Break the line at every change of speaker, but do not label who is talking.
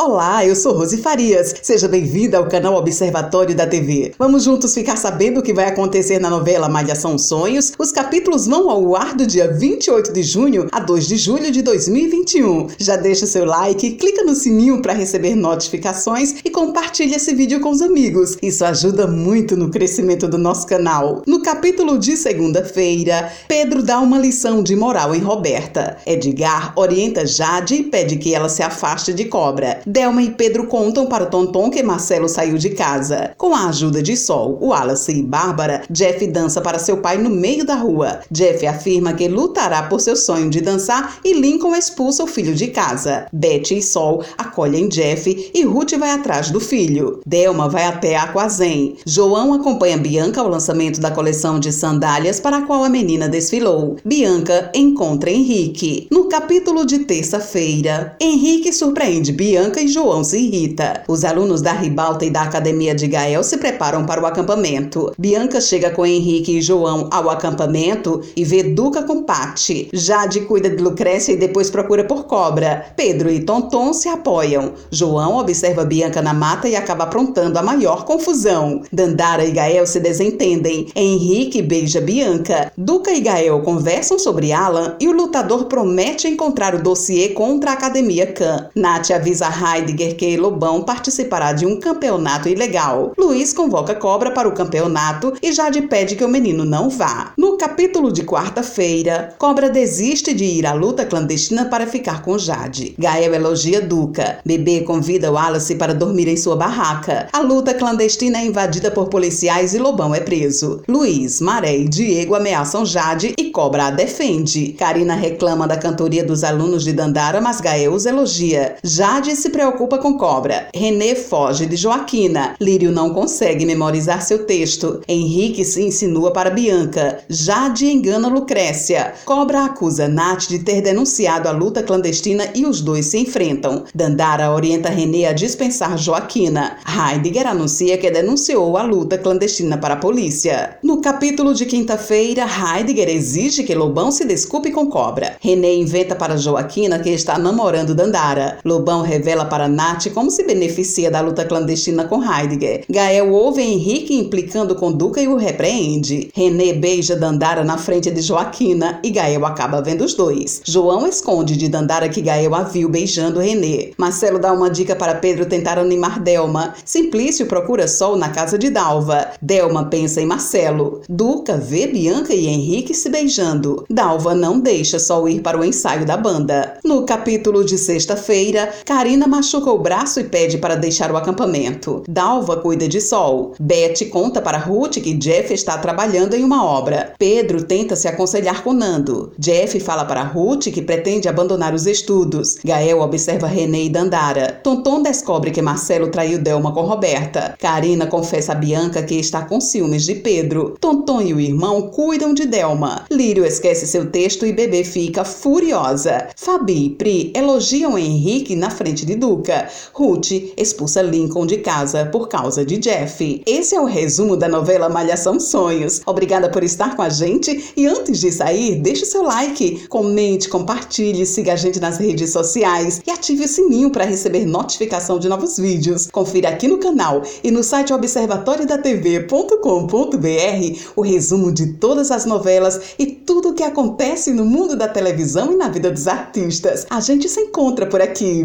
Olá, eu sou Rose Farias. Seja bem-vinda ao canal Observatório da TV. Vamos juntos ficar sabendo o que vai acontecer na novela Malhação Sonhos. Os capítulos vão ao ar do dia 28 de junho a 2 de julho de 2021. Já deixa seu like, clica no sininho para receber notificações e compartilhe esse vídeo com os amigos. Isso ajuda muito no crescimento do nosso canal. No capítulo de segunda-feira, Pedro dá uma lição de moral em Roberta. Edgar orienta Jade e pede que ela se afaste de Cobra. Delma e Pedro contam para o Tonton que Marcelo saiu de casa. Com a ajuda de Sol, Wallace e Bárbara, Jeff dança para seu pai no meio da rua. Jeff afirma que lutará por seu sonho de dançar e Lincoln expulsa o filho de casa. Betty e Sol acolhem Jeff e Ruth vai atrás do filho. Delma vai até Aquazen. João acompanha Bianca ao lançamento da coleção de sandálias para a qual a menina desfilou. Bianca encontra Henrique. No capítulo de terça-feira, Henrique surpreende Bianca e João se irrita. Os alunos da Ribalta e da Academia de Gael se preparam para o acampamento. Bianca chega com Henrique e João ao acampamento e vê Duca com Pati. Jade cuida de Lucrécia e depois procura por Cobra. Pedro e Tonton se apoiam. João observa Bianca na mata e acaba aprontando a maior confusão. Dandara e Gael se desentendem. Henrique beija Bianca. Duca e Gael conversam sobre Alan e o lutador promete encontrar o dossiê contra a Academia Khan. Nath avisa Heidegger que Lobão participará de um campeonato ilegal. Luiz convoca Cobra para o campeonato e Jade pede que o menino não vá. No capítulo de quarta-feira, Cobra desiste de ir à luta clandestina para ficar com Jade. Gael elogia Duca. Bebê convida Wallace para dormir em sua barraca. A luta clandestina é invadida por policiais e Lobão é preso. Luiz, Maré e Diego ameaçam Jade e Cobra a defende. Karina reclama da cantoria dos alunos de Dandara, mas Gael os elogia. Jade se preocupa com Cobra. René foge de Joaquina. Lírio não consegue memorizar seu texto. Henrique se insinua para Bianca. Jade engana Lucrécia. Cobra acusa Nath de ter denunciado a luta clandestina e os dois se enfrentam. Dandara orienta René a dispensar Joaquina. Heidegger anuncia que denunciou a luta clandestina para a polícia. No capítulo de quinta-feira, Heidegger exige que Lobão se desculpe com Cobra. René inventa para Joaquina que está namorando Dandara. Lobão revela para Nath como se beneficia da luta clandestina com Heidegger. Gael ouve Henrique implicando com Duca e o repreende. René beija Dandara na frente de Joaquina e Gael acaba vendo os dois. João esconde de Dandara que Gael a viu beijando René. Marcelo dá uma dica para Pedro tentar animar Delma. Simplício procura Sol na casa de Dalva. Delma pensa em Marcelo. Duca vê Bianca e Henrique se beijando. Dalva não deixa Sol ir para o ensaio da banda. No capítulo de sexta-feira, Karina machuca o braço e pede para deixar o acampamento. Dalva cuida de Sol. Beth conta para Ruth que Jeff está trabalhando em uma obra. Pedro tenta se aconselhar com Nando. Jeff fala para Ruth que pretende abandonar os estudos. Gael observa René e Dandara. Tonton descobre que Marcelo traiu Delma com Roberta. Karina confessa a Bianca que está com ciúmes de Pedro. Tonton e o irmão cuidam de Delma. Lírio esquece seu texto e Bebê fica furiosa. Fabi e Pri elogiam Henrique na frente de Duca. Ruth expulsa Lincoln de casa por causa de Jeff. Esse é o resumo da novela Malhação Sonhos. Obrigada por estar com a gente e antes de sair, deixe seu like, comente, compartilhe, siga a gente nas redes sociais e ative o sininho para receber notificação de novos vídeos. Confira aqui no canal e no site observatoriodatv.com.br o resumo de todas as novelas e tudo o que acontece no mundo da televisão e na vida dos artistas. A gente se encontra por aqui.